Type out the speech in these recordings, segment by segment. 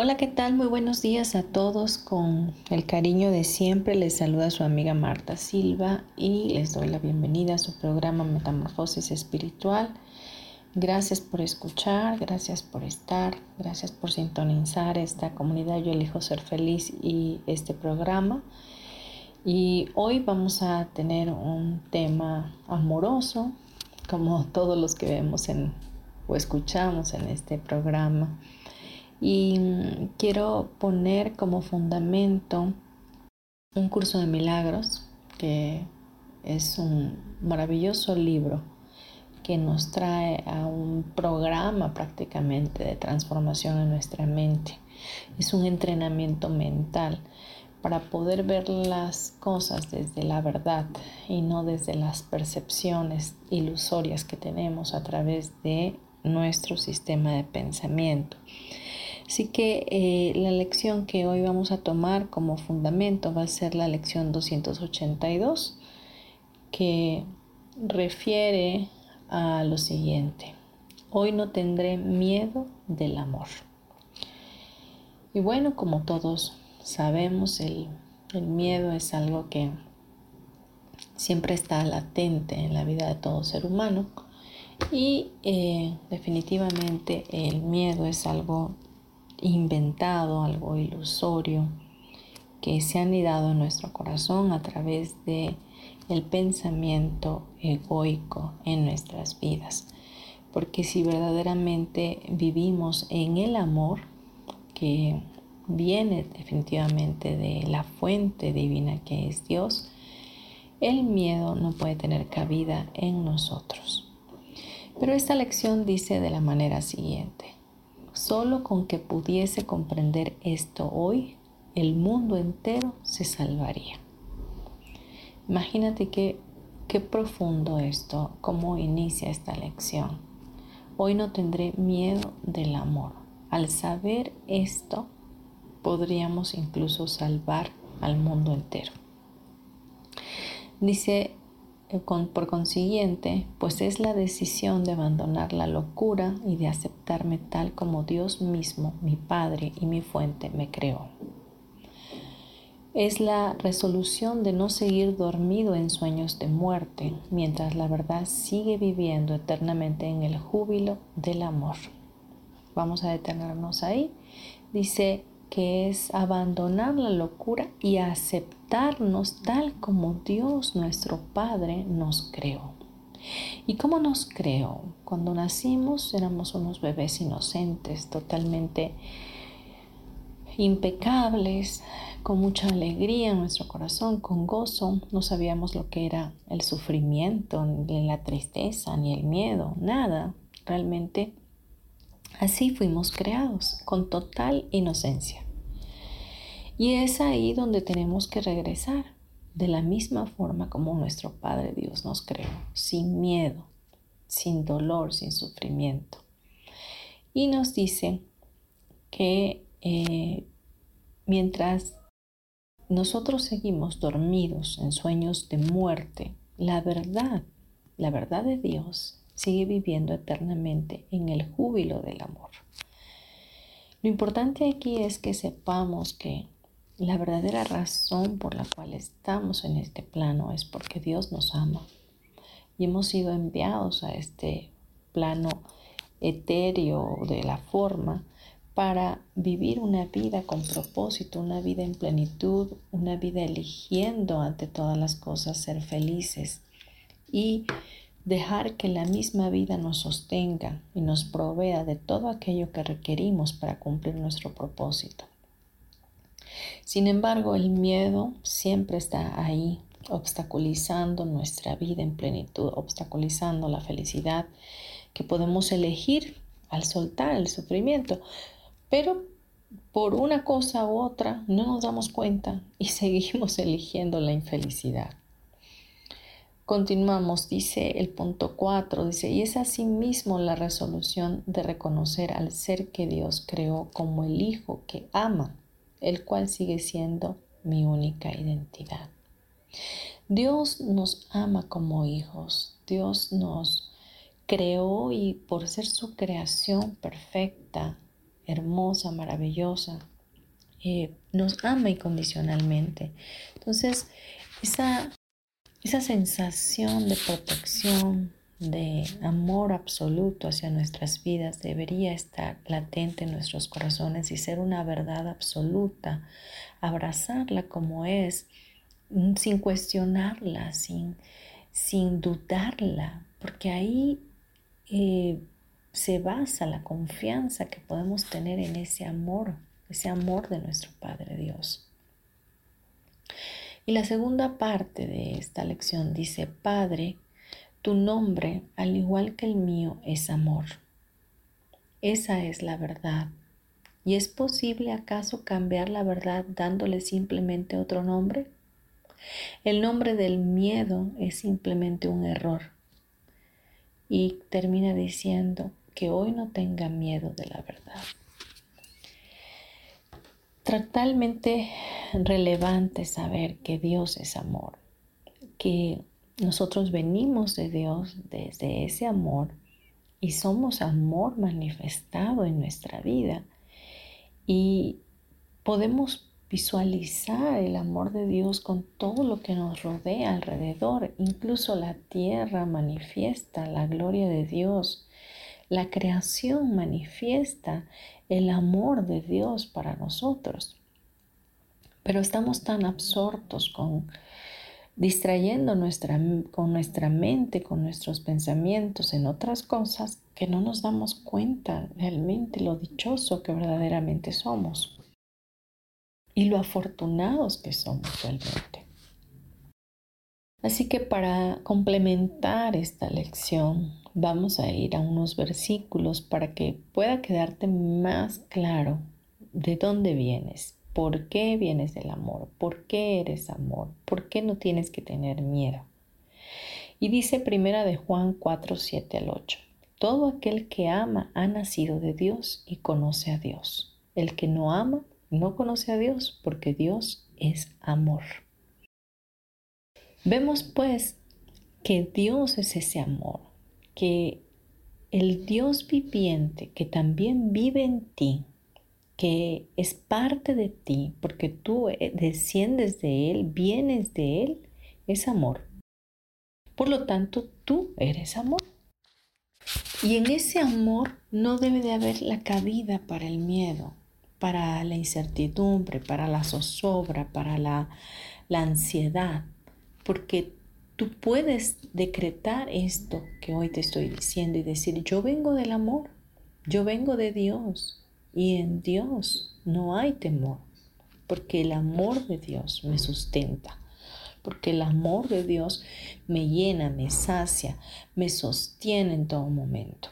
Hola, ¿qué tal? Muy buenos días a todos. Con el cariño de siempre les saluda su amiga Marta Silva y les doy la bienvenida a su programa Metamorfosis Espiritual. Gracias por escuchar, gracias por estar, gracias por sintonizar esta comunidad Yo elijo ser feliz y este programa. Y hoy vamos a tener un tema amoroso, como todos los que vemos en, o escuchamos en este programa y mm, quiero poner como fundamento un curso de milagros que es un maravilloso libro que nos trae a un programa prácticamente de transformación en nuestra mente. Es un entrenamiento mental para poder ver las cosas desde la verdad y no desde las percepciones ilusorias que tenemos a través de nuestro sistema de pensamiento. Así que eh, la lección que hoy vamos a tomar como fundamento va a ser la lección 282, que refiere a lo siguiente. Hoy no tendré miedo del amor. Y bueno, como todos sabemos, el, miedo es algo que siempre está latente en la vida de todo ser humano. Y eh, definitivamente el miedo es algo inventado, algo ilusorio, que se ha anidado en nuestro corazón a través de pensamiento egoico en nuestras vidas. Porque si verdaderamente vivimos en el amor, que viene definitivamente de la fuente divina que es Dios, el miedo no puede tener cabida en nosotros. Pero esta lección dice de la manera siguiente. Solo con que pudiese comprender esto hoy, el mundo entero se salvaría. Imagínate qué, qué profundo esto, cómo inicia esta lección. Hoy no tendré miedo del amor. Al saber esto, podríamos incluso salvar al mundo entero. Dice por consiguiente, pues es la decisión de abandonar la locura y de aceptarme tal como Dios mismo, mi Padre y mi fuente, me creó. Es la resolución de no seguir dormido en sueños de muerte, mientras la verdad sigue viviendo eternamente en el júbilo del amor. Vamos a detenernos ahí. Dice, que es abandonar la locura y aceptarnos tal como Dios nuestro Padre nos creó. ¿Y cómo nos creó? Cuando nacimos éramos unos bebés inocentes, totalmente impecables, con mucha alegría en nuestro corazón, con gozo. No sabíamos lo que era el sufrimiento, ni la tristeza, ni el miedo, nada. Realmente Así fuimos creados, con total inocencia. Y es ahí donde tenemos que regresar, de la misma forma como nuestro Padre Dios nos creó, sin miedo, sin dolor, sin sufrimiento. Y nos dice que eh, mientras nosotros seguimos dormidos en sueños de muerte, la verdad, la verdad de Dios sigue viviendo eternamente en el júbilo del amor. Lo importante aquí es que sepamos que la verdadera razón por la cual estamos en este plano es porque Dios nos ama y hemos sido enviados a este plano etéreo de la forma para vivir una vida con propósito, una vida en plenitud, una vida eligiendo ante todas las cosas ser felices y dejar que la misma vida nos sostenga y nos provea de todo aquello que requerimos para cumplir nuestro propósito. Sin embargo, el miedo siempre está ahí, obstaculizando nuestra vida en plenitud, obstaculizando la felicidad que podemos elegir al soltar el sufrimiento. Pero por una cosa u otra no nos damos cuenta y seguimos eligiendo la infelicidad. Continuamos, dice el punto 4, dice, y es asimismo la resolución de reconocer al ser que Dios creó como el Hijo que ama, el cual sigue siendo mi única identidad. Dios nos ama como hijos, Dios nos creó y por ser su creación perfecta, hermosa, maravillosa, eh, nos ama incondicionalmente. Entonces, esa esa sensación de protección, de amor absoluto hacia nuestras vidas debería estar latente en nuestros corazones y ser una verdad absoluta, abrazarla como es, mm, sin cuestionarla, sin, sin dudarla, porque ahí eh, se basa la confianza que podemos tener en ese amor, ese amor de nuestro Padre Dios. Y la segunda parte de esta lección dice, Padre, tu nombre, al igual que el mío, es amor. Esa es la verdad. ¿Y es posible acaso cambiar la verdad dándole simplemente otro nombre? El nombre del miedo es simplemente un error. Y termina diciendo que hoy no tenga miedo de la verdad totalmente relevante saber que Dios es amor, que nosotros venimos de Dios desde ese amor y somos amor manifestado en nuestra vida. Y podemos visualizar el amor de Dios con todo lo que nos rodea alrededor, incluso la tierra manifiesta la gloria de Dios. La creación manifiesta el amor de Dios para nosotros. Pero estamos tan absortos con distrayendo nuestra, con nuestra mente, con nuestros pensamientos en otras cosas que no nos damos cuenta realmente lo dichoso que verdaderamente somos y lo afortunados que somos realmente. Así que para complementar esta lección, vamos a ir a unos versículos para que pueda quedarte más claro de dónde vienes, por qué vienes del amor, por qué eres amor, por qué no tienes que tener miedo. Y dice primera de Juan 4, 7 al 8. Todo aquel que ama ha nacido de Dios y conoce a Dios. El que no ama no conoce a Dios porque Dios es amor. Vemos pues que Dios es ese amor, que el Dios viviente que también vive en ti, que es parte de ti, porque tú eh, desciendes de Él, vienes de Él, es amor. Por lo tanto, tú eres amor. Y en ese amor no debe de haber la cabida para el miedo, para la incertidumbre, para la zozobra, para la, la ansiedad porque tú puedes decretar esto que hoy te estoy diciendo y decir, yo vengo del amor, yo vengo de Dios y en Dios no hay temor, porque el amor de Dios me sustenta, porque el amor de Dios me llena, me sacia, me sostiene en todo momento.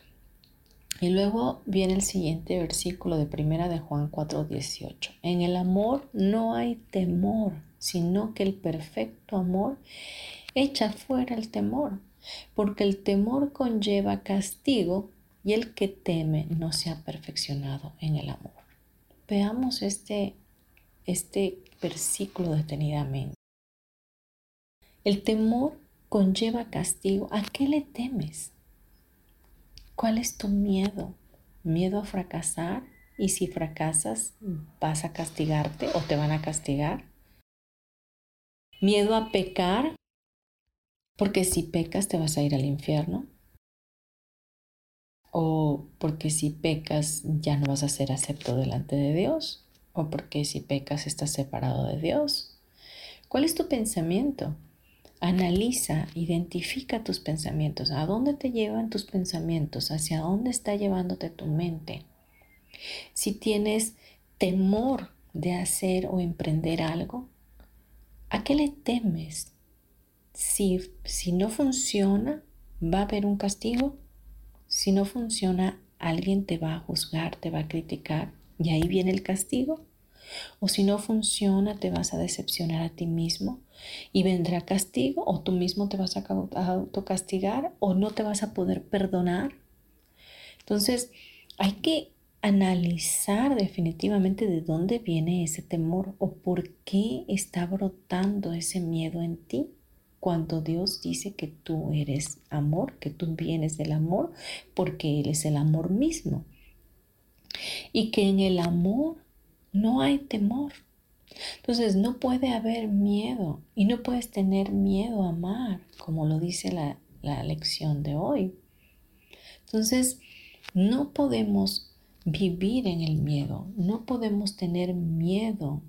Y luego viene el siguiente versículo de primera de Juan 4:18. En el amor no hay temor, sino que el perfecto amor echa fuera el temor, porque el temor conlleva castigo y el que teme no se ha perfeccionado en el amor. Veamos este, este versículo detenidamente. El temor conlleva castigo. ¿A qué le temes? ¿Cuál es tu miedo? ¿Miedo a fracasar? ¿Y si fracasas, vas a castigarte o te van a castigar? miedo a pecar, porque si pecas te vas a ir al infierno. O porque si pecas ya no vas a ser acepto delante de Dios, o porque si pecas estás separado de Dios. ¿Cuál es tu pensamiento? Analiza, identifica tus pensamientos. ¿A dónde te llevan tus pensamientos? ¿Hacia dónde está llevándote tu mente? Si tienes temor de hacer o emprender algo, ¿a qué le temes? Si, si no funciona, ¿va a haber un castigo? Si no funciona, alguien te va a juzgar, te va a criticar y ahí viene el castigo. O si no funciona, te vas a decepcionar a ti mismo y vendrá castigo o tú mismo te vas a autocastigar o no te vas a poder perdonar. Entonces, hay que analizar definitivamente de dónde viene ese temor o por qué está brotando ese miedo en ti cuando Dios dice que tú eres amor, que tú vienes del amor, porque Él es el amor mismo. Y que en el amor no hay temor. Entonces no puede haber miedo y no puedes tener miedo a amar, como lo dice la, la lección de hoy. Entonces no podemos vivir en el miedo, no podemos tener miedo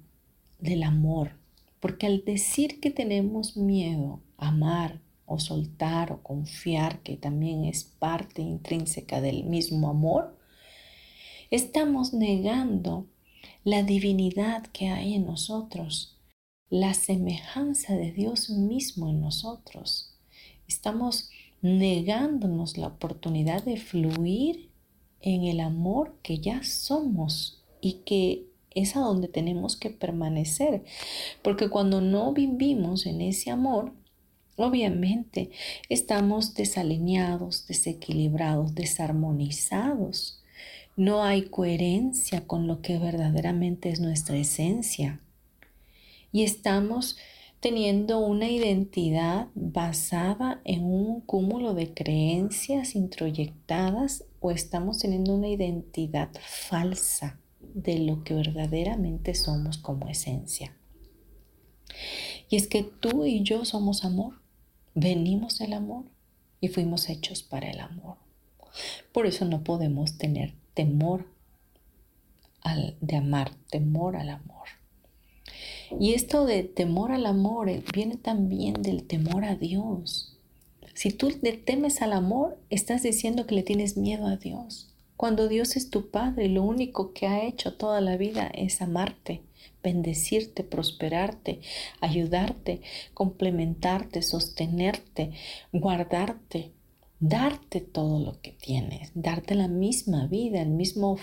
del amor, porque al decir que tenemos miedo a amar o soltar o confiar, que también es parte intrínseca del mismo amor, estamos negando la divinidad que hay en nosotros, la semejanza de Dios mismo en nosotros. Estamos negándonos la oportunidad de fluir en el amor que ya somos y que es a donde tenemos que permanecer. Porque cuando no vivimos en ese amor, obviamente estamos desalineados, desequilibrados, desarmonizados. No hay coherencia con lo que verdaderamente es nuestra esencia. Y estamos teniendo una identidad basada en un cúmulo de creencias introyectadas o estamos teniendo una identidad falsa de lo que verdaderamente somos como esencia. Y es que tú y yo somos amor, venimos del amor y fuimos hechos para el amor. Por eso no podemos tener temor al, de amar, temor al amor. Y esto de temor al amor eh, viene también del temor a Dios. Si tú le temes al amor, estás diciendo que le tienes miedo a Dios. Cuando Dios es tu Padre, lo único que ha hecho toda la vida es amarte, bendecirte, prosperarte, ayudarte, complementarte, sostenerte, guardarte, darte todo lo que tienes, darte la misma vida, el mismo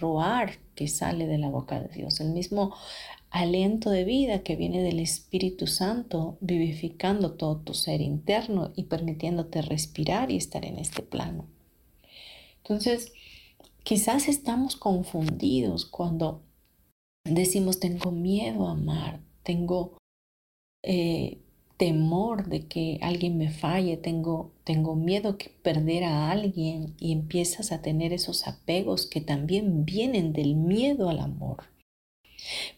roar que sale de la boca de Dios, el mismo aliento de vida que viene del Espíritu Santo, vivificando todo tu ser interno y permitiéndote respirar y estar en este plano. Entonces, quizás estamos confundidos cuando decimos tengo miedo a amar, tengo eh, temor de que alguien me falle, tengo, tengo miedo que perder a alguien y empiezas a tener esos apegos que también vienen del miedo al amor.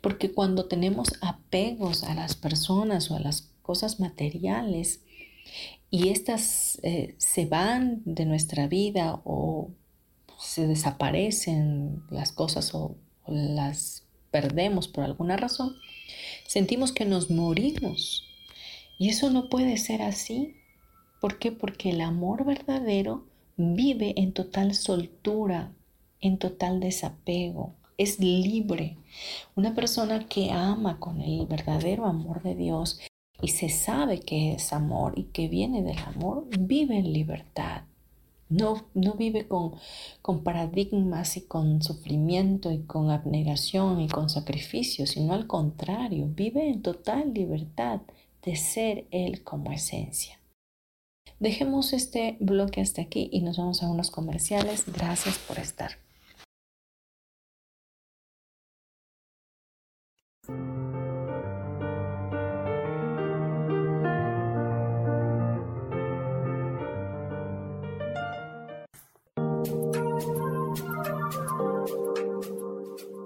Porque cuando tenemos apegos a las personas o a las cosas materiales y estas eh, se van de nuestra vida o se desaparecen las cosas o las perdemos por alguna razón, sentimos que nos morimos y eso no puede ser así. ¿Por qué? Porque el amor verdadero vive en total soltura, en total desapego, es libre. Una persona que ama con el verdadero amor de Dios y se sabe que es amor y que viene del amor, vive en libertad. No, no vive con, con paradigmas y con sufrimiento y con abnegación y con sacrificio, sino al contrario, vive en total libertad de ser Él como esencia. Dejemos este bloque hasta aquí y nos vamos a unos comerciales. Gracias por estar.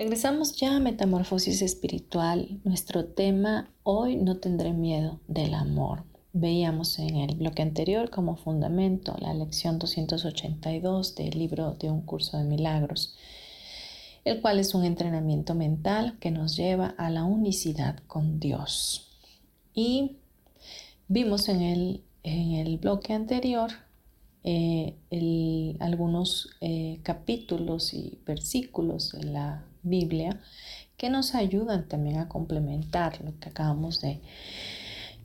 Regresamos ya a Metamorfosis Espiritual. Nuestro tema hoy no tendré miedo del amor. Veíamos en el bloque anterior como fundamento la lección 282 del libro de un curso de milagros, el cual es un entrenamiento mental que nos lleva a la unicidad con Dios. Y vimos en el, en el bloque anterior eh, algunos eh, capítulos y versículos de la Biblia que nos ayudan también a complementar lo que acabamos de,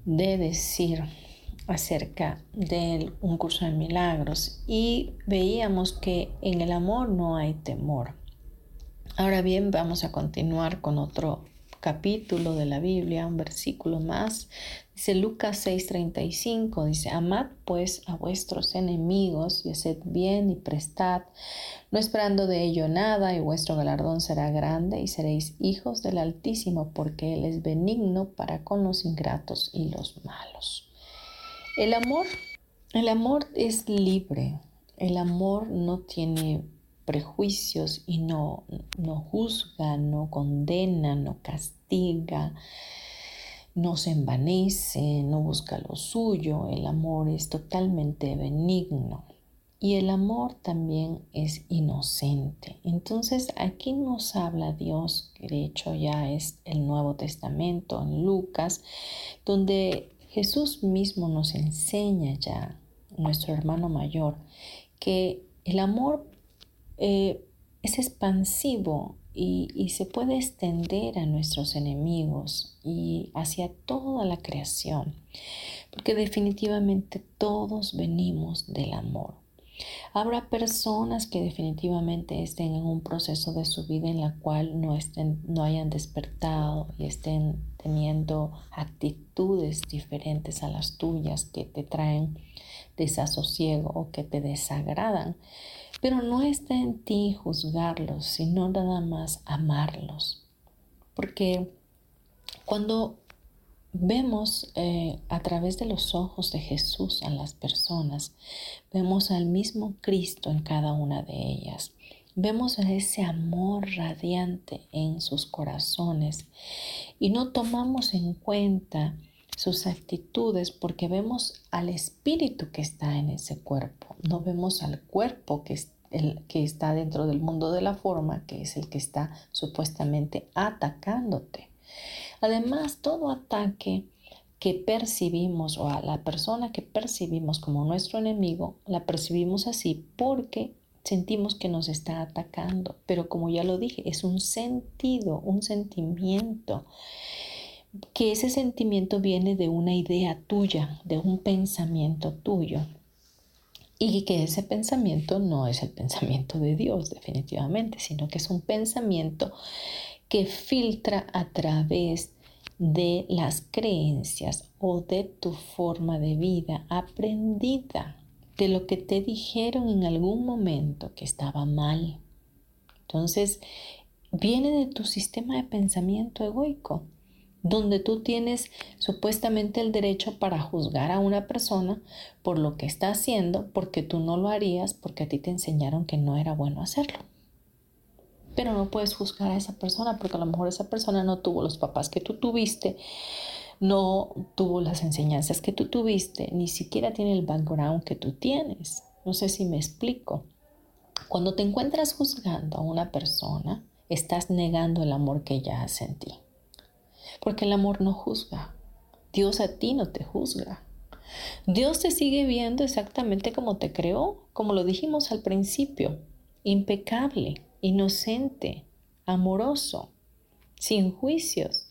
de decir acerca de un curso de milagros y veíamos que en el amor no hay temor. Ahora bien, vamos a continuar con otro capítulo de la Biblia, un versículo más. Dice Lucas 6:35, dice, amad pues a vuestros enemigos y haced bien y prestad, no esperando de ello nada, y vuestro galardón será grande y seréis hijos del Altísimo, porque Él es benigno para con los ingratos y los malos. El amor, el amor es libre, el amor no tiene prejuicios y no, no juzga, no condena, no castiga, no se envanece, no busca lo suyo. El amor es totalmente benigno. Y el amor también es inocente. Entonces aquí nos habla Dios, que de hecho ya es el Nuevo Testamento en Lucas, donde Jesús mismo nos enseña ya, nuestro hermano mayor, que el amor eh, es expansivo y, se puede extender a nuestros enemigos y hacia toda la creación, porque definitivamente todos venimos del amor. Habrá personas que definitivamente estén en un proceso de su vida en la cual no, estén, no hayan despertado y estén teniendo actitudes diferentes a las tuyas que te traen desasosiego o que te desagradan. Pero no está en ti juzgarlos, sino nada más amarlos. Porque cuando vemos eh, a través de los ojos de Jesús a las personas, vemos al mismo Cristo en cada una de ellas. Vemos ese amor radiante en sus corazones y no tomamos en cuenta sus actitudes porque vemos al espíritu que está en ese cuerpo, no vemos al cuerpo que, el, que está dentro del mundo de la forma, que es el que está supuestamente atacándote. Además, todo ataque que percibimos o a la persona que percibimos como nuestro enemigo, la percibimos así porque sentimos que nos está atacando. Pero como ya lo dije, es un sentido, un sentimiento que ese sentimiento viene de una idea tuya, de un pensamiento tuyo. Y que ese pensamiento no es el pensamiento de Dios definitivamente, sino que es un pensamiento que filtra a través de las creencias o de tu forma de vida aprendida, de lo que te dijeron en algún momento que estaba mal. Entonces, viene de tu sistema de pensamiento egoico donde tú tienes supuestamente el derecho para juzgar a una persona por lo que está haciendo, porque tú no lo harías, porque a ti te enseñaron que no era bueno hacerlo. Pero no puedes juzgar a esa persona porque a lo mejor esa persona no tuvo los papás que tú tuviste, no tuvo las enseñanzas que tú tuviste, ni siquiera tiene el background que tú tienes. No sé si me explico. Cuando te encuentras juzgando a una persona, estás negando el amor que ella hace en ti. Porque el amor no juzga. Dios a ti no te juzga. Dios te sigue viendo exactamente como te creó, como lo dijimos al principio, impecable, inocente, amoroso, sin juicios,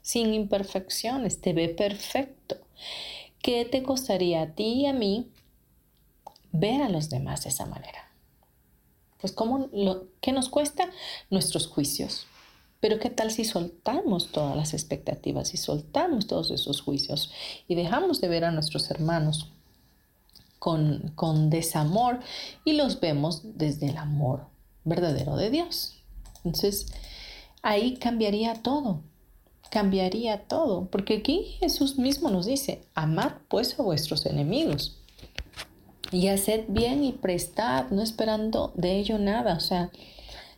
sin imperfecciones, te ve perfecto. ¿Qué te costaría a ti y a mí ver a los demás de esa manera? Pues ¿cómo lo, ¿qué nos cuesta? Nuestros juicios. Pero ¿qué tal si soltamos todas las expectativas y soltamos todos esos juicios y dejamos de ver a nuestros hermanos con, con desamor y los vemos desde el amor verdadero de Dios? Entonces, ahí cambiaría todo cambiaría todo, porque aquí Jesús mismo nos dice, amad pues a vuestros enemigos y haced bien y prestad, no esperando de ello nada, o sea,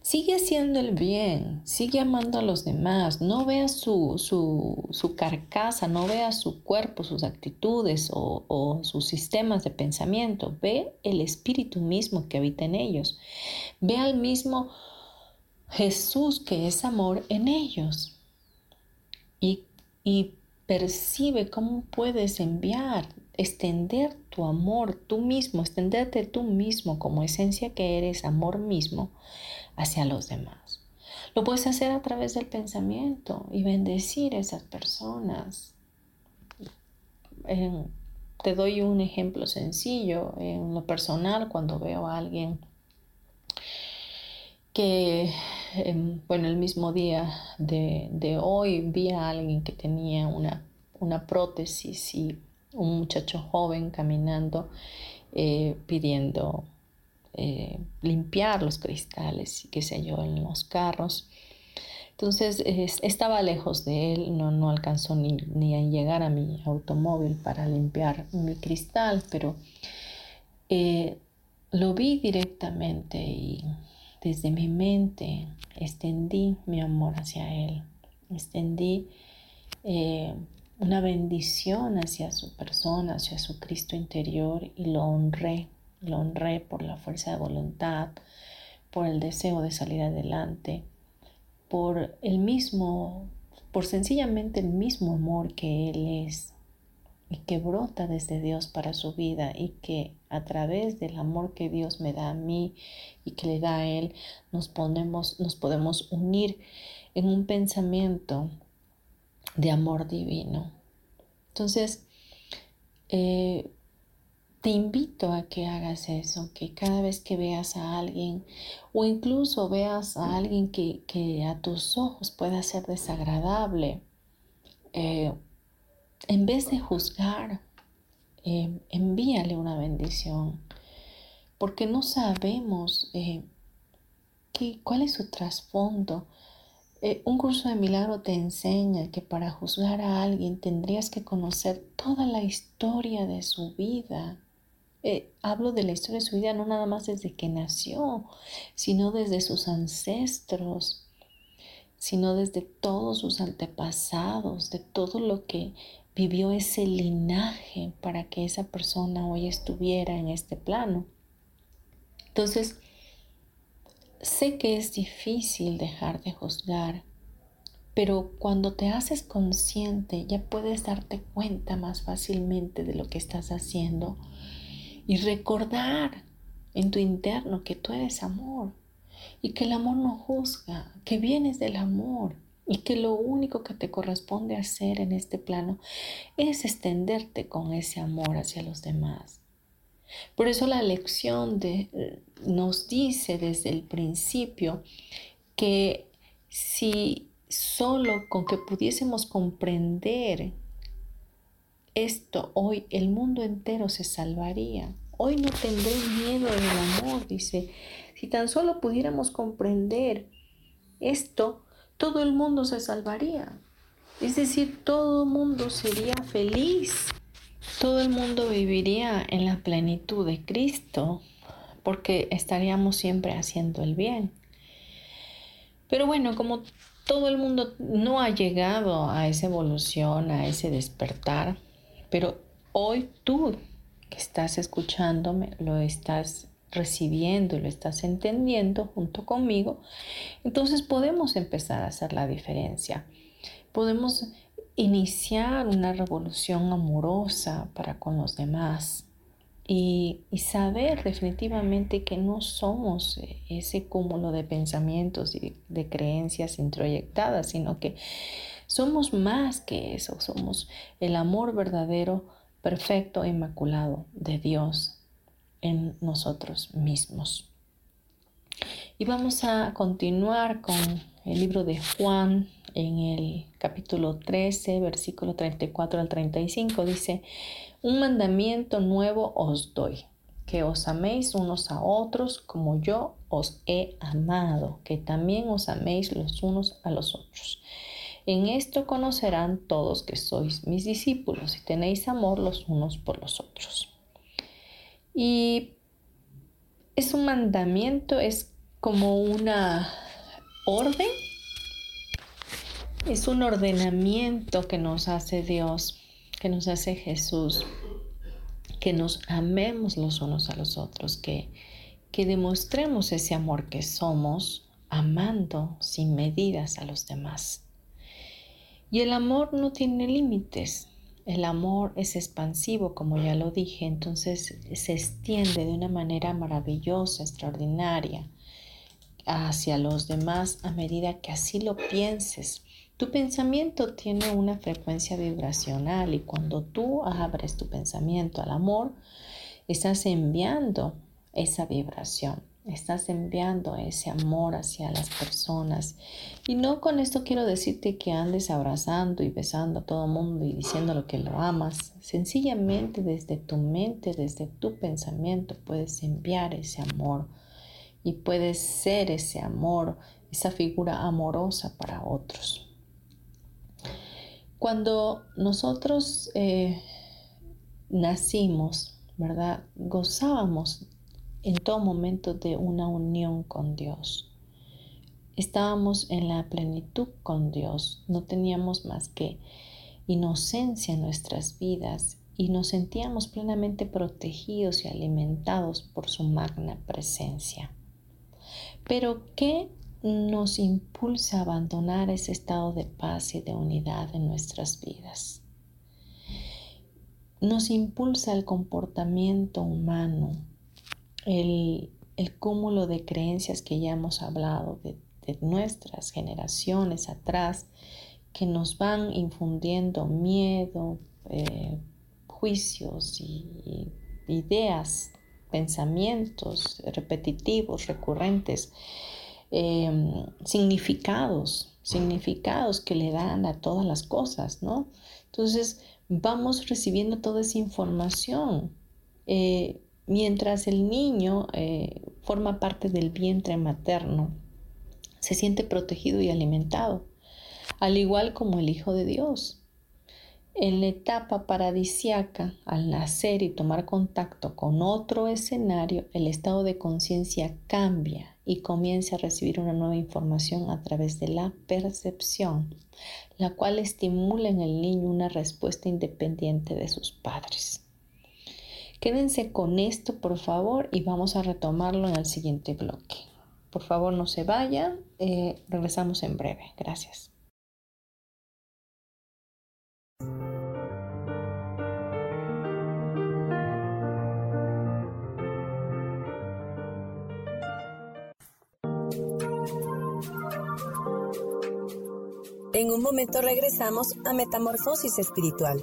sigue haciendo el bien, sigue amando a los demás, no vea su, su, carcasa, no vea su cuerpo, sus actitudes o, sus sistemas de pensamiento, ve el espíritu mismo que habita en ellos, ve al mismo Jesús que es amor en ellos. Y, percibe cómo puedes enviar, extender tu amor tú mismo, extenderte tú mismo como esencia que eres, amor mismo, hacia los demás. Lo puedes hacer a través del pensamiento y bendecir a esas personas. te doy un ejemplo sencillo. En lo personal, cuando veo a alguien que, em, bueno, el mismo día de, hoy vi a alguien que tenía una, una prótesis y un muchacho joven caminando eh, pidiendo eh, limpiar los cristales y qué sé yo en los carros. Entonces estaba lejos de él, no, no alcanzó ni, ni, a llegar a mi automóvil para limpiar mi cristal, pero eh, lo vi directamente y desde mi mente extendí mi amor hacia Él, extendí eh, una bendición hacia su persona, hacia su Cristo interior y lo honré, lo honré por la fuerza de voluntad, por el deseo de salir adelante, por el mismo, por sencillamente el mismo amor que Él es y que brota desde Dios para su vida y que a través del amor que Dios me da a mí y que le da a Él, nos, ponemos, nos podemos unir en un pensamiento de amor divino. Entonces, eh, te invito a que hagas eso, que cada vez que veas a alguien o incluso veas a alguien que, a tus ojos pueda ser desagradable, eh, en vez de juzgar, eh, envíale una bendición, porque no sabemos eh, cuál es su trasfondo. Eh, un curso de milagro te enseña que para juzgar a alguien tendrías que conocer toda la historia de su vida. Hablo de la historia de su vida no nada más desde que nació, sino desde sus ancestros, sino desde todos sus antepasados, de todo lo que vivió ese linaje para que esa persona hoy estuviera en este plano. Entonces, sé que es difícil dejar de juzgar, pero cuando te haces consciente ya puedes darte cuenta más fácilmente de lo que estás haciendo y recordar en tu interno que tú eres amor y que el amor no juzga, que vienes del amor y que lo único que te corresponde hacer en este plano es extenderte con ese amor hacia los demás. Por eso la lección de, nos dice desde el principio que si solo con que pudiésemos comprender esto hoy, el mundo entero se salvaría. Hoy no tendré miedo del amor, dice. Si tan solo pudiéramos comprender esto, todo el mundo se salvaría. Es decir, todo el mundo sería feliz, todo el mundo viviría en la plenitud de Cristo, porque estaríamos siempre haciendo el bien. Pero bueno, como todo el mundo no ha llegado a esa evolución, a ese despertar, pero hoy tú que estás escuchándome, lo estás recibiendo y lo estás entendiendo junto conmigo, entonces podemos empezar a hacer la diferencia. Podemos iniciar una revolución amorosa para con los demás y, saber definitivamente que no somos ese cúmulo de pensamientos y de creencias introyectadas, sino que somos más que eso, somos el amor verdadero, perfecto e inmaculado de Dios en nosotros mismos. Y vamos a continuar con el libro de Juan en el capítulo 13, versículo 34 al 35. Dice, un mandamiento nuevo os doy, que os améis unos a otros como yo os he amado, que también os améis los unos a los otros. En esto conocerán todos que sois mis discípulos y tenéis amor los unos por los otros. Y es un mandamiento, es como una orden, es un ordenamiento que nos hace Dios que nos hace Jesús, que nos amemos los unos a los otros, que, que demostremos ese amor que somos amando sin medidas a los demás. Y el amor no tiene límites. El amor es expansivo, como ya lo dije, entonces se extiende de una manera maravillosa, extraordinaria hacia los demás a medida que así lo pienses, tu pensamiento tiene una frecuencia vibracional y cuando tú abres tu pensamiento al amor, estás enviando esa vibración, estás enviando ese amor hacia las personas. Y no con esto quiero decirte que andes abrazando y besando a todo el mundo y diciendo lo que lo amas. Sencillamente desde tu mente, desde tu pensamiento puedes enviar ese amor y puedes ser ese amor, esa figura amorosa para otros. Cuando nosotros eh, nacimos, ¿verdad? Gozábamos en todo momento de una unión con Dios. Estábamos en la plenitud con Dios, no teníamos más que inocencia en nuestras vidas y nos sentíamos plenamente protegidos y alimentados por su magna presencia. Pero ¿qué nos impulsa a abandonar ese estado de paz y de unidad en nuestras vidas. Nos impulsa el comportamiento humano, el, cúmulo de creencias que ya hemos hablado de, nuestras generaciones atrás, que nos van infundiendo miedo, eh, juicios y ideas, pensamientos repetitivos, recurrentes, Em, significados, significados que le dan a todas las cosas, ¿no? Entonces vamos recibiendo toda esa información. Eh, mientras el niño eh, forma parte del vientre materno, se siente protegido y alimentado, al igual como el Hijo de Dios. En la etapa paradisiaca, al nacer y tomar contacto con otro escenario, el estado de conciencia cambia y comienza a recibir una nueva información a través de la percepción, la cual estimula en el niño una respuesta independiente de sus padres. Quédense con esto, por favor, y vamos a retomarlo en el siguiente bloque. Por favor, no se vayan. Eh, regresamos en breve. Gracias. En un momento regresamos a Metamorfosis Espiritual.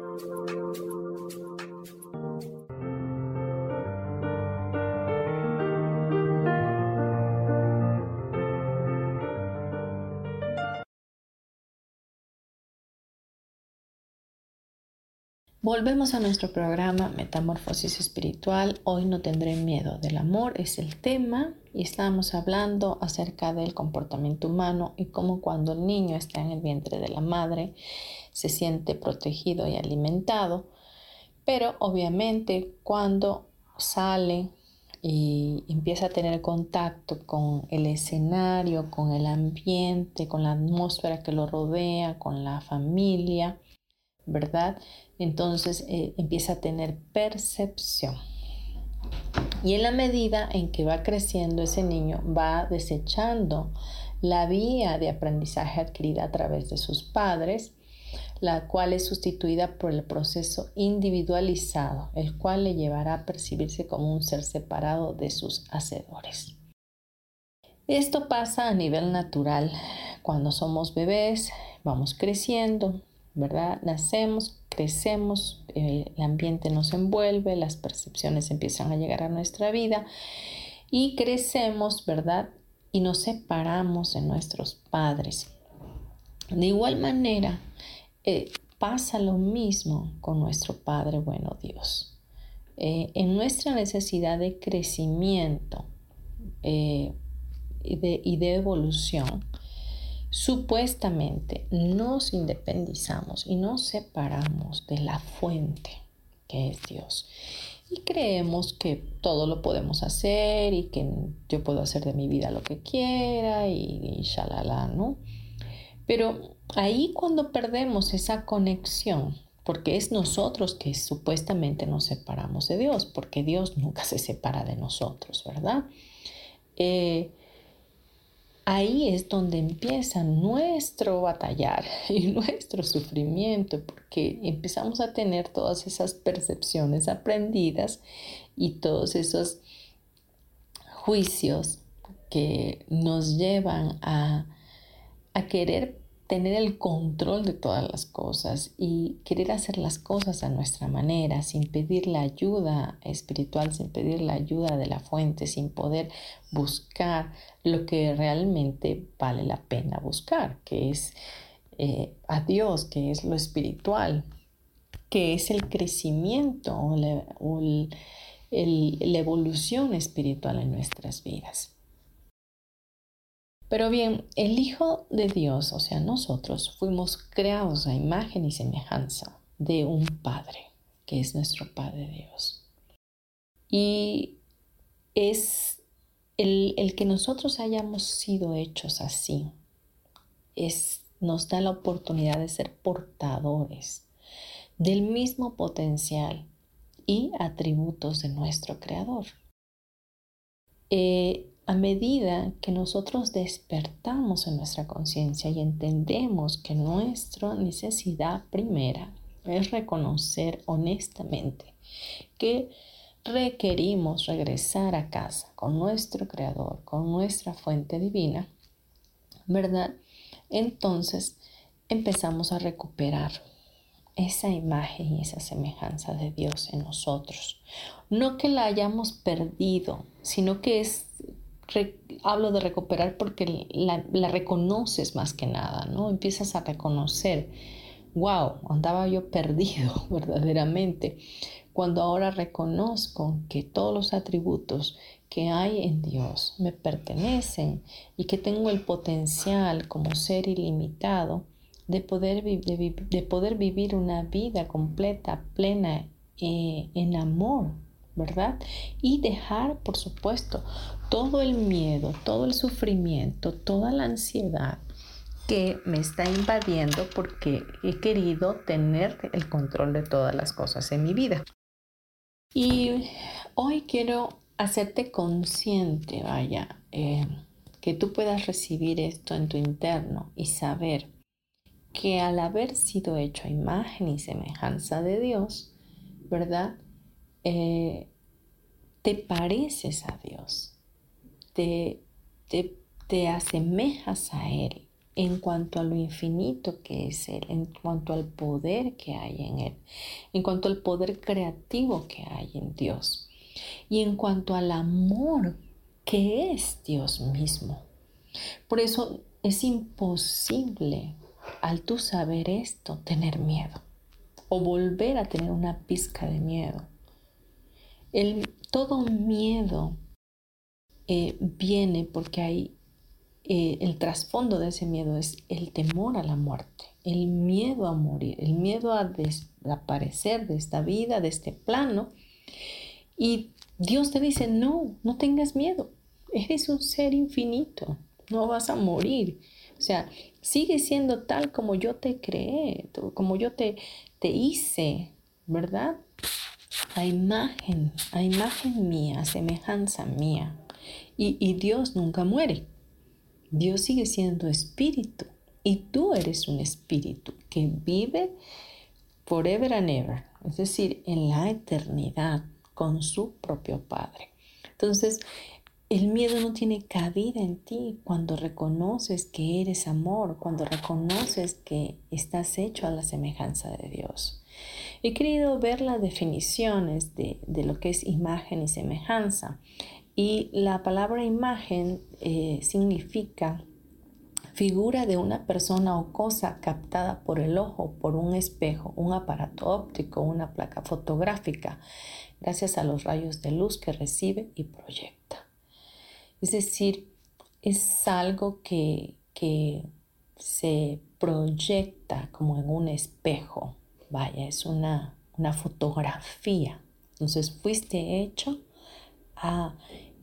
Volvemos a nuestro programa Metamorfosis Espiritual. Hoy no tendré miedo del amor, es el tema y estamos hablando acerca del comportamiento humano y cómo cuando el niño está en el vientre de la madre se siente protegido y alimentado, pero obviamente cuando sale y empieza a tener contacto con el escenario, con el ambiente, con la atmósfera que lo rodea, con la familia, ¿verdad? Entonces eh, empieza a tener percepción. Y en la medida en que va creciendo ese niño, va desechando la vía de aprendizaje adquirida a través de sus padres, la cual es sustituida por el proceso individualizado, el cual le llevará a percibirse como un ser separado de sus hacedores. Esto pasa a nivel natural. Cuando somos bebés, vamos creciendo, ¿verdad? Nacemos, crecemos, el ambiente nos envuelve, las percepciones empiezan a llegar a nuestra vida y crecemos, ¿verdad? Y nos separamos de nuestros padres. De igual manera, eh, pasa lo mismo con nuestro Padre bueno Dios. Eh, en nuestra necesidad de crecimiento eh, y de evolución, Supuestamente nos independizamos y nos separamos de la fuente que es Dios. Y creemos que todo lo podemos hacer y que yo puedo hacer de mi vida lo que quiera y, y ¿no? Pero ahí cuando perdemos esa conexión, porque es nosotros que supuestamente nos separamos de Dios, porque Dios nunca se separa de nosotros, ¿verdad? Eh, ahí es donde empieza nuestro batallar y nuestro sufrimiento, porque empezamos a tener todas esas percepciones aprendidas y todos esos juicios que nos llevan a, a querer tener el control de todas las cosas y querer hacer las cosas a nuestra manera, sin pedir la ayuda espiritual, sin pedir la ayuda de la fuente, sin poder buscar lo que realmente vale la pena buscar, que es eh, a Dios, que es lo espiritual, que es el crecimiento o, la evolución espiritual en nuestras vidas. Pero bien, el Hijo de Dios, o sea, nosotros fuimos creados a imagen y semejanza de un Padre, que es nuestro Padre Dios. Y es el, el que nosotros hayamos sido hechos así, es, nos da la oportunidad de ser portadores del mismo potencial y atributos de nuestro Creador. Eh, a medida que nosotros despertamos en nuestra conciencia y entendemos que nuestra necesidad primera es reconocer honestamente que requerimos regresar a casa con nuestro Creador, con nuestra fuente divina, ¿verdad? Entonces empezamos a recuperar esa imagen y esa semejanza de Dios en nosotros. No que la hayamos perdido, sino que es hablo de recuperar porque la, reconoces más que nada, ¿no? Empiezas a reconocer, wow, andaba yo perdido verdaderamente, cuando ahora reconozco que todos los atributos que hay en Dios me pertenecen y que tengo el potencial como ser ilimitado de poder, de, poder vivir una vida completa, plena, eh, en amor ¿verdad? Y dejar, por supuesto, todo el miedo, todo el sufrimiento, toda la ansiedad que me está invadiendo porque he querido tener el control de todas las cosas en mi vida. Y hoy quiero hacerte consciente, vaya, eh, que tú puedas recibir esto en tu interno y saber que al haber sido hecho a imagen y semejanza de Dios, ¿verdad? Eh, te pareces a Dios, te, te, te asemejas a Él en cuanto a lo infinito que es Él, en cuanto al poder que hay en Él, en cuanto al poder creativo que hay en Dios y en cuanto al amor que es Dios mismo. Por eso es imposible al tú saber esto tener miedo o volver a tener una pizca de miedo. El, todo miedo eh, viene porque hay eh, el trasfondo de ese miedo es el temor a la muerte, el miedo a morir, el miedo a desaparecer de esta vida, de este plano. Y Dios te dice, no, no tengas miedo, eres un ser infinito, no vas a morir. O sea, sigue siendo tal como yo te creé, como yo te, te hice, ¿verdad? A imagen, a imagen mía, a semejanza mía. Y, y Dios nunca muere. Dios sigue siendo espíritu y tú eres un espíritu que vive forever and ever, es decir, en la eternidad con su propio Padre. Entonces, el miedo no tiene cabida en ti cuando reconoces que eres amor, cuando reconoces que estás hecho a la semejanza de Dios. He querido ver las definiciones de, lo que es imagen y semejanza. Y la palabra imagen eh, significa figura de una persona o cosa captada por el ojo, por un espejo, un aparato óptico, una placa fotográfica, gracias a los rayos de luz que recibe y proyecta. Es decir, es algo que, que se proyecta como en un espejo. Vaya, es una, una fotografía. Entonces fuiste hecho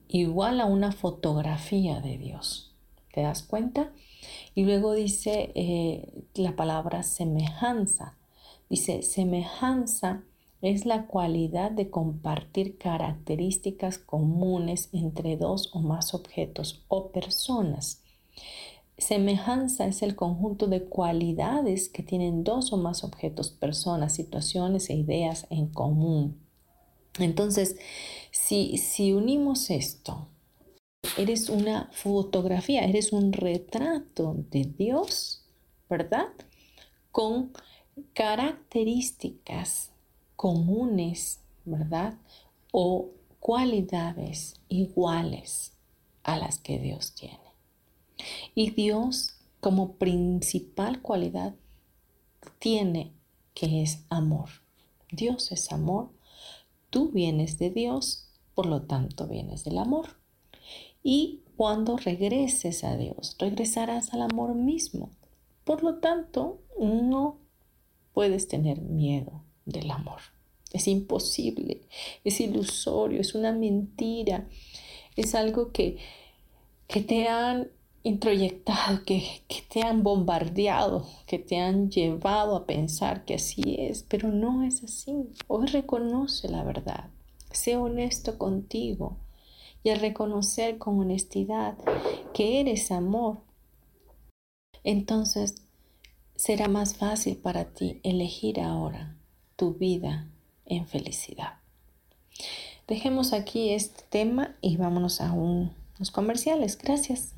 igual a una fotografía de Dios. ¿Te das cuenta? Y luego dice eh, la palabra semejanza. Dice, semejanza es la cualidad de compartir características comunes entre dos o más objetos o personas. Semejanza es el conjunto de cualidades que tienen dos o más objetos, personas, situaciones e ideas en común. Entonces, si, si unimos esto, eres una fotografía, eres un retrato de Dios, ¿verdad? Con características comunes, ¿verdad? O cualidades iguales a las que Dios tiene. Y Dios como principal cualidad tiene que es amor. Dios es amor Tú vienes de Dios, por lo tanto vienes del amor. Y cuando regreses a Dios, regresarás al amor mismo. Por lo tanto, no puedes tener miedo del amor. Es imposible, es ilusorio, es una mentira, es algo que, que te han introyectado, que, que, te han bombardeado, que te han llevado a pensar que así es, pero no es así. Hoy reconoce la verdad, sé honesto contigo y al reconocer con honestidad que eres amor, entonces será más fácil para ti elegir ahora tu vida en felicidad. Dejemos aquí este tema y vámonos a unos comerciales. Gracias.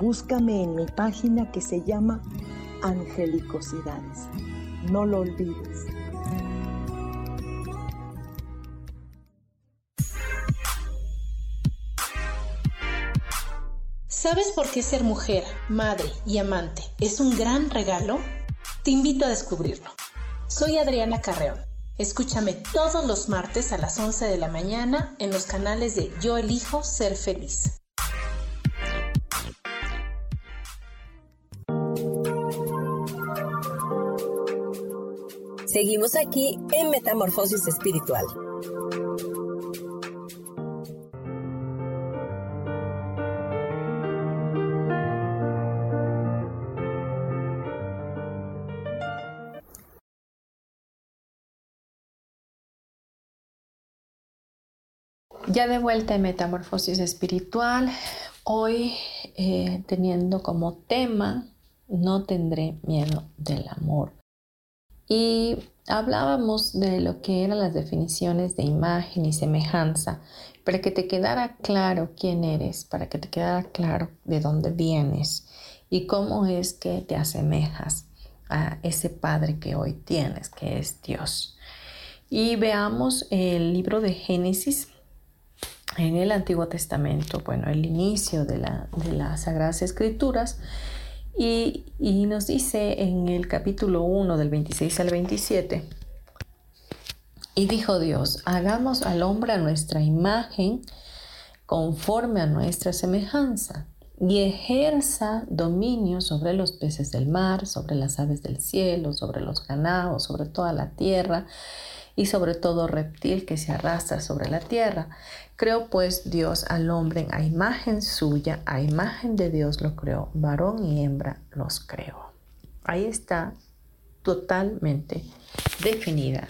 Búscame en mi página que se llama Angelicosidades. No lo olvides. ¿Sabes por qué ser mujer, madre y amante es un gran regalo? Te invito a descubrirlo. Soy Adriana Carreón. Escúchame todos los martes a las 11 de la mañana en los canales de Yo elijo ser feliz. Seguimos aquí en Metamorfosis Espiritual. Ya de vuelta en Metamorfosis Espiritual, hoy eh, teniendo como tema, no tendré miedo del amor. Y hablábamos de lo que eran las definiciones de imagen y semejanza, para que te quedara claro quién eres, para que te quedara claro de dónde vienes y cómo es que te asemejas a ese Padre que hoy tienes, que es Dios. Y veamos el libro de Génesis en el Antiguo Testamento, bueno, el inicio de, las Sagradas Escrituras, y, nos dice en el capítulo 1 del 26 al 27, y dijo Dios, hagamos al hombre a nuestra imagen, conforme a nuestra semejanza, y ejerza dominio sobre los peces del mar, sobre las aves del cielo, sobre los ganados, sobre toda la tierra, y sobre todo reptil que se arrastra sobre la tierra. Creó pues Dios al hombre a imagen suya, a imagen de Dios lo creó, varón y hembra los creó. Ahí está totalmente definida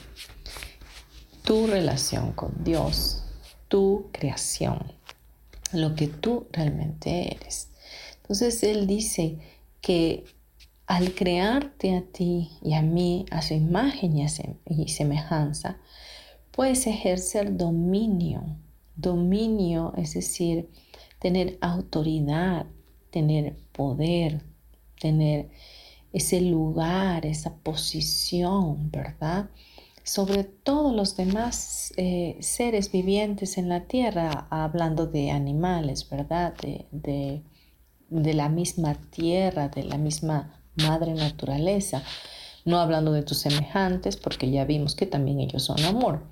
tu relación con Dios, tu creación, lo que tú realmente eres. Entonces Él dice que al crearte a ti y a mí a su imagen y semejanza, puedes ejercer dominio Dominio es decir, tener autoridad, tener poder, tener ese lugar, esa posición, ¿verdad? Sobre todos los demás eh, seres vivientes en la tierra, hablando de animales, ¿verdad? De, de la misma tierra, de la misma madre naturaleza. No hablando de tus semejantes, porque ya vimos que también ellos son amor,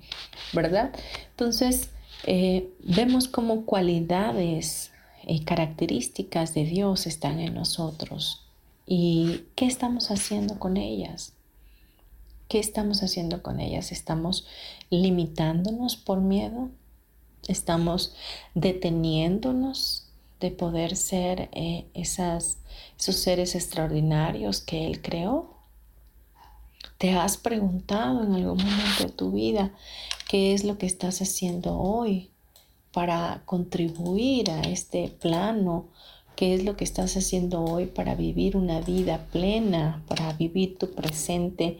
¿verdad? Entonces, eh, vemos cómo cualidades y características de Dios están en nosotros. ¿Y qué estamos haciendo con ellas? ¿Qué estamos haciendo con ellas? ¿Estamos limitándonos por miedo? ¿Estamos deteniéndonos de poder ser eh, esas, esos seres extraordinarios que Él creó? ¿Te has preguntado en algún momento de tu vida qué es lo que estás haciendo hoy para contribuir a este plano? ¿Qué es lo que estás haciendo hoy para vivir una vida plena, para vivir tu presente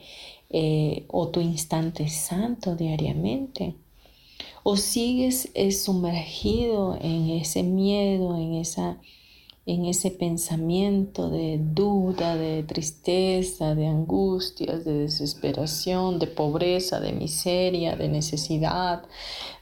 eh, o tu instante santo diariamente? ¿O sigues eh, sumergido en ese miedo, en esa en ese pensamiento de duda, de tristeza, de angustias, de desesperación, de pobreza, de miseria, de necesidad,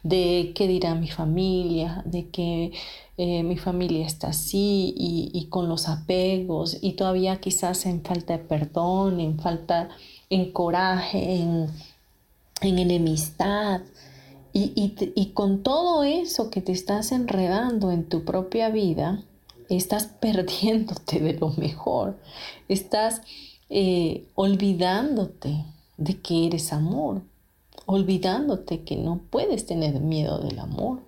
de qué dirá mi familia, de que eh, mi familia está así y, con los apegos y todavía quizás en falta de perdón, en falta, en coraje, en, enemistad. Y, y con todo eso que te estás enredando en tu propia vida, estás perdiéndote de lo mejor, estás eh, olvidándote de que eres amor, olvidándote que no puedes tener miedo del amor,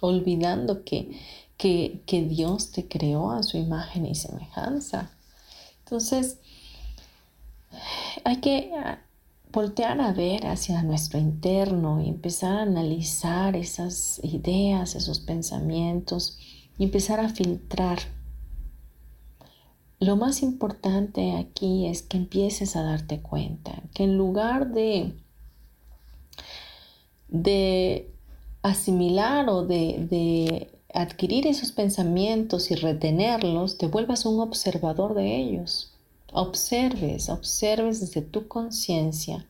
olvidando que, que, que Dios te creó a su imagen y semejanza. Entonces, hay que ah, voltear a ver hacia nuestro interno y empezar a analizar esas ideas, esos pensamientos y empezar a filtrar. Lo más importante aquí es que empieces a darte cuenta que en lugar de, de asimilar o de, de adquirir esos pensamientos y retenerlos, te vuelvas un observador de ellos. Observes, observes desde tu conciencia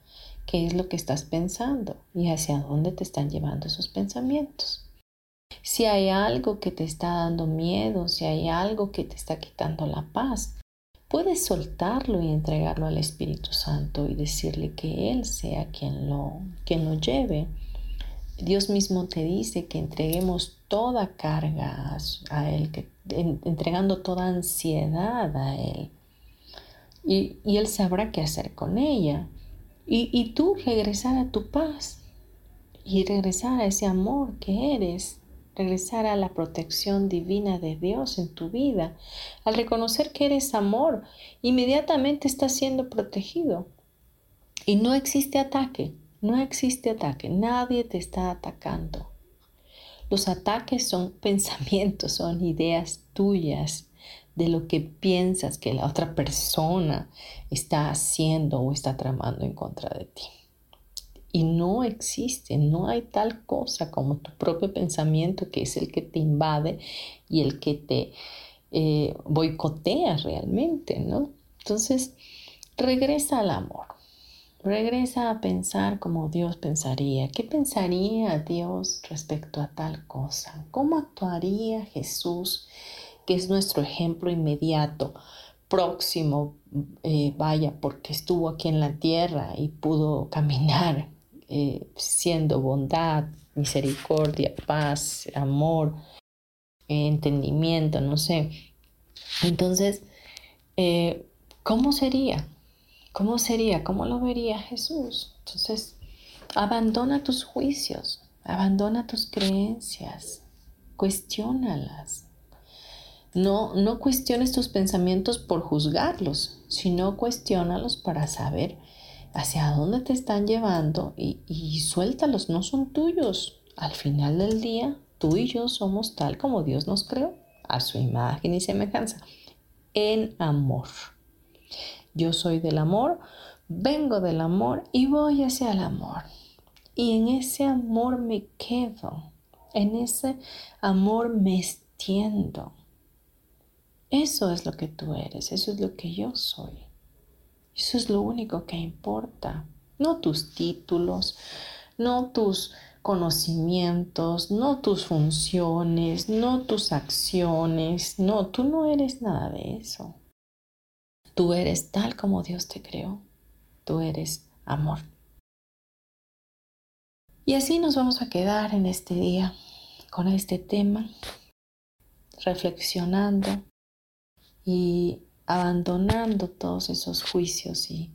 qué es lo que estás pensando y hacia dónde te están llevando esos pensamientos. Si hay algo que te está dando miedo, si hay algo que te está quitando la paz, puedes soltarlo y entregarlo al Espíritu Santo y decirle que Él sea quien lo, lo lleve. Dios mismo te dice que entreguemos toda carga a Él, que, entregando toda ansiedad a Él. Y, Él sabrá qué hacer con ella. Y tú regresar a tu paz y regresar a ese amor que eres regresar a la protección divina de Dios en tu vida. Al reconocer que eres amor, inmediatamente estás siendo protegido. Y no existe ataque, no existe ataque, nadie te está atacando. Los ataques son pensamientos, son ideas tuyas de lo que piensas que la otra persona está haciendo o está tramando en contra de ti. Y no existe, no hay tal cosa como tu propio pensamiento que es el que te invade y el que te eh, boicotea realmente, ¿no? Entonces, regresa al amor, regresa a pensar como Dios pensaría. ¿Qué pensaría Dios respecto a tal cosa? ¿Cómo actuaría Jesús, que es nuestro ejemplo inmediato? próximo, eh, vaya, porque estuvo aquí en la tierra y pudo caminar eh, siendo bondad, misericordia, paz, amor, entendimiento, no sé. Entonces, eh, ¿cómo sería? ¿Cómo sería? ¿Cómo lo vería Jesús? Entonces, abandona tus juicios, abandona tus creencias, cuestiónalas. No, no cuestiones tus pensamientos por juzgarlos, sino cuestiónalos para saber hacia dónde te están llevando y, suéltalos, no son tuyos. Al final del día, tú y yo somos tal como Dios nos creó, a su imagen y semejanza, en amor. Yo soy del amor, vengo del amor y voy hacia el amor. Y en ese amor me quedo, en ese amor me extiendo. Eso es lo que tú eres, eso es lo que yo soy. Eso es lo único que importa, no tus títulos, no tus conocimientos, no tus funciones, no tus acciones, no, tú no eres nada de eso. Tú eres tal como Dios te creó, tú eres amor. Y así nos vamos a quedar en este día con este tema, reflexionando y abandonando todos esos juicios y,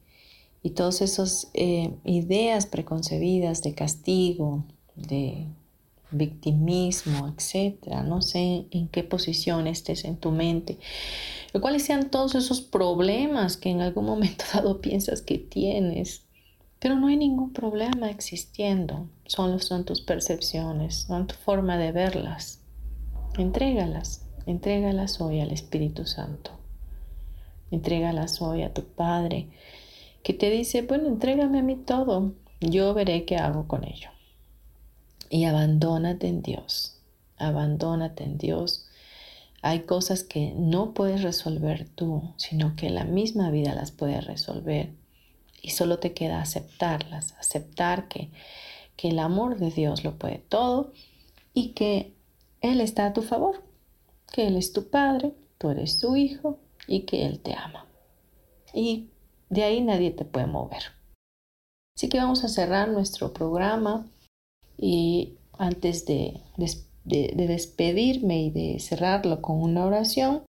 y todas esas eh, ideas preconcebidas de castigo, de victimismo, etcétera. No sé en qué posición estés en tu mente, cuáles sean todos esos problemas que en algún momento dado piensas que tienes. Pero no hay ningún problema existiendo, solo son tus percepciones, son tu forma de verlas. Entrégalas, entrégalas hoy al Espíritu Santo. Entrégalas hoy a tu Padre, que te dice, bueno, entrégame a mí todo, yo veré qué hago con ello. Y abandónate en Dios, abandónate en Dios. Hay cosas que no puedes resolver tú, sino que la misma vida las puede resolver. Y solo te queda aceptarlas, aceptar que, que el amor de Dios lo puede todo y que Él está a tu favor, que Él es tu Padre, tú eres tu Hijo y que Él te ama. Y de ahí nadie te puede mover. Así que vamos a cerrar nuestro programa y antes de, de, despedirme y de cerrarlo con una oración,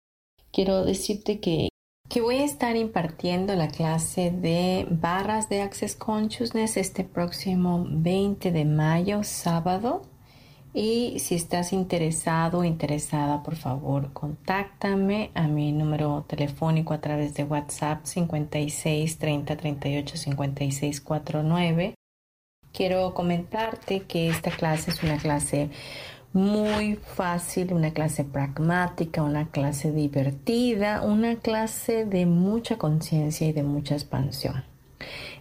quiero decirte que, que voy a estar impartiendo la clase de barras de Access Consciousness este próximo 20 de mayo, sábado, y si estás interesado o interesada, por favor, contáctame a mi número telefónico a través de WhatsApp 56 30 38 56 49. Quiero comentarte que esta clase es una clase muy fácil, una clase pragmática, una clase divertida, una clase de mucha conciencia y de mucha expansión.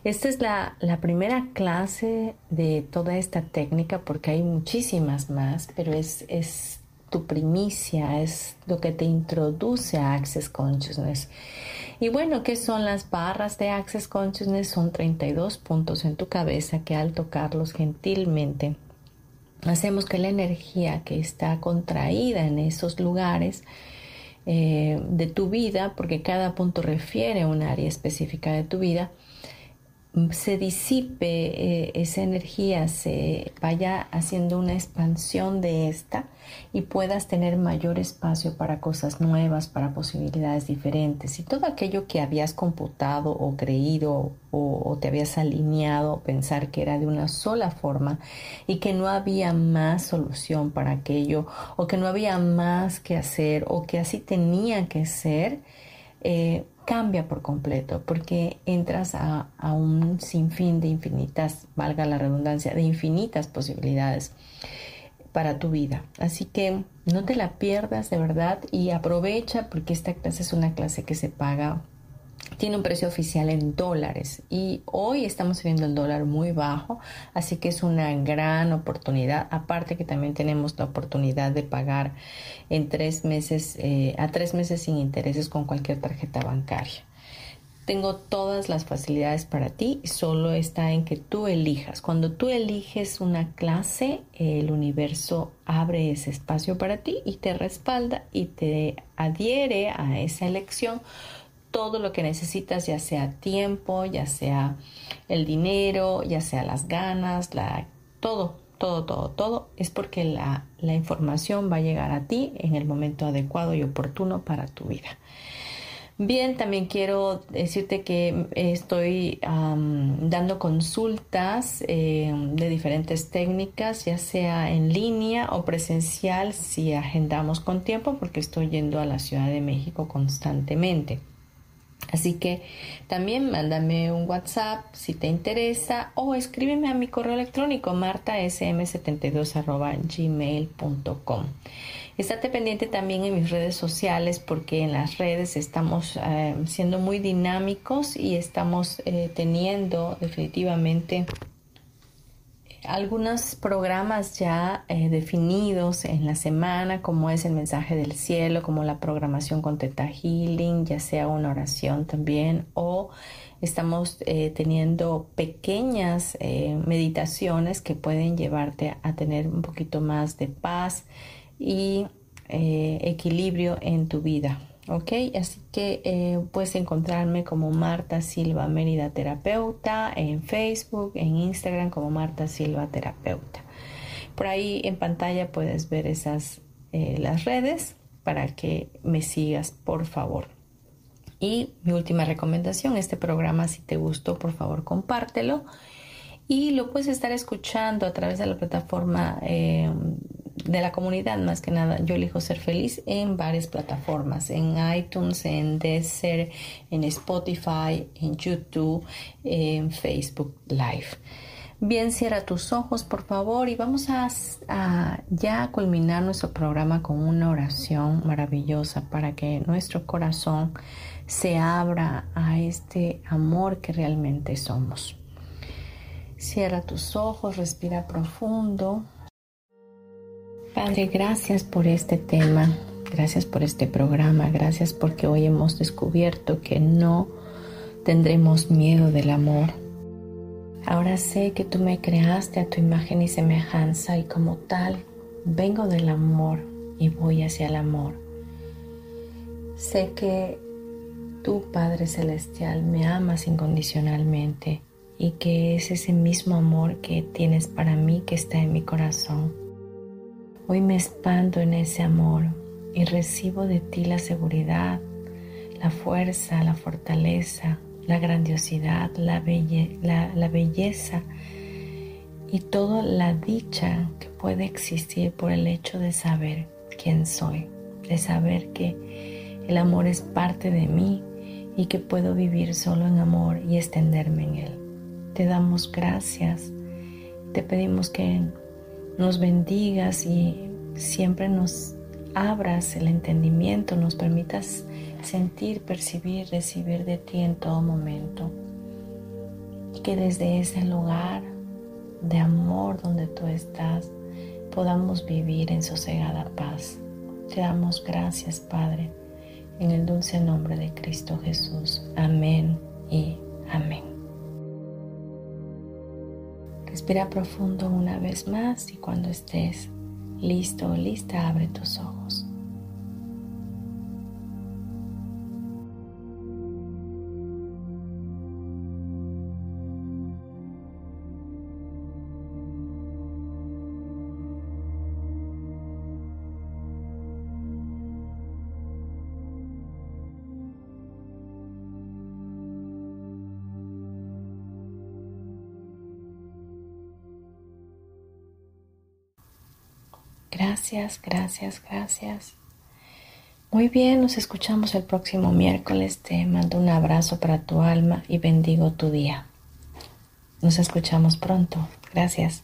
Esta es la, primera clase de toda esta técnica porque hay muchísimas más, pero es, es tu primicia, es lo que te introduce a Access Consciousness. Y bueno, ¿qué son las barras de Access Consciousness? Son 32 puntos en tu cabeza que al tocarlos gentilmente hacemos que la energía que está contraída en esos lugares eh, de tu vida, porque cada punto refiere a un área específica de tu vida, se disipe eh, esa energía, se vaya haciendo una expansión de esta y puedas tener mayor espacio para cosas nuevas, para posibilidades diferentes. Y todo aquello que habías computado o creído o, o te habías alineado, pensar que era de una sola forma y que no había más solución para aquello o que no había más que hacer o que así tenía que ser, eh, cambia por completo porque entras a, un sinfín de infinitas, valga la redundancia, de infinitas posibilidades para tu vida. Así que no te la pierdas de verdad y aprovecha porque esta clase es una clase que se paga tiene un precio oficial en dólares y hoy estamos viendo el dólar muy bajo, así que es una gran oportunidad. Aparte que también tenemos la oportunidad de pagar en tres meses, eh, a tres meses sin intereses con cualquier tarjeta bancaria. Tengo todas las facilidades para ti, solo está en que tú elijas. Cuando tú eliges una clase, el universo abre ese espacio para ti y te respalda y te adhiere a esa elección todo lo que necesitas, ya sea tiempo, ya sea el dinero, ya sea las ganas, la, todo, todo, todo, todo, es porque la, información va a llegar a ti en el momento adecuado y oportuno para tu vida. Bien, también quiero decirte que estoy dando consultas eh, de diferentes técnicas, ya sea en línea o presencial, si agendamos con tiempo, porque estoy yendo a la Ciudad de México constantemente. Así que también mándame un WhatsApp si te interesa o escríbeme a mi correo electrónico martasm72.gmail.com. Estate pendiente también en mis redes sociales porque en las redes estamos eh, siendo muy dinámicos y estamos eh, teniendo definitivamente algunos programas ya eh, definidos en la semana, como es el mensaje del cielo, como la programación con Teta Healing, ya sea una oración también, o estamos eh, teniendo pequeñas eh, meditaciones que pueden llevarte a tener un poquito más de paz y equilibrio en tu vida. ¿Ok? Así que eh, puedes encontrarme como Marta Silva Mérida Terapeuta en Facebook, en Instagram como Marta Silva Terapeuta. Por ahí en pantalla puedes ver esas eh, las redes para que me sigas, por favor. Y mi última recomendación, este programa si te gustó, por favor compártelo. Y lo puedes estar escuchando a través de la plataforma eh, de la comunidad más que nada. Yo elijo ser feliz en varias plataformas, en iTunes, en Deezer, en Spotify, en YouTube, en Facebook Live. Bien, cierra tus ojos, por favor, y vamos a, a, ya culminar nuestro programa con una oración maravillosa para que nuestro corazón se abra a este amor que realmente somos. Cierra tus ojos, respira profundo. Padre, gracias por este tema, gracias por este programa, gracias porque hoy hemos descubierto que no tendremos miedo del amor. Ahora sé que tú me creaste a tu imagen y semejanza y como tal vengo del amor y voy hacia el amor. Sé que tú, Padre Celestial, me amas incondicionalmente y que es ese mismo amor que tienes para mí que está en mi corazón. Hoy me expando en ese amor y recibo de ti la seguridad, la fuerza, la fortaleza, la grandiosidad, la, la, belleza y toda la dicha que puede existir por el hecho de saber quién soy, de saber que el amor es parte de mí y que puedo vivir solo en amor y extenderme en él. Te damos gracias, te pedimos que nos bendigas y siempre nos abras el entendimiento, nos permitas sentir, percibir, recibir de ti en todo momento. Y que desde ese lugar de amor donde tú estás podamos vivir en sosegada paz. Te damos gracias, Padre, en el dulce nombre de Cristo Jesús. Amén y amén. Respira profundo una vez más y cuando estés listo o lista, abre tus ojos. Gracias, gracias, gracias. Muy bien, nos escuchamos el próximo miércoles. Te mando un abrazo para tu alma y bendigo tu día. Nos escuchamos pronto. Gracias.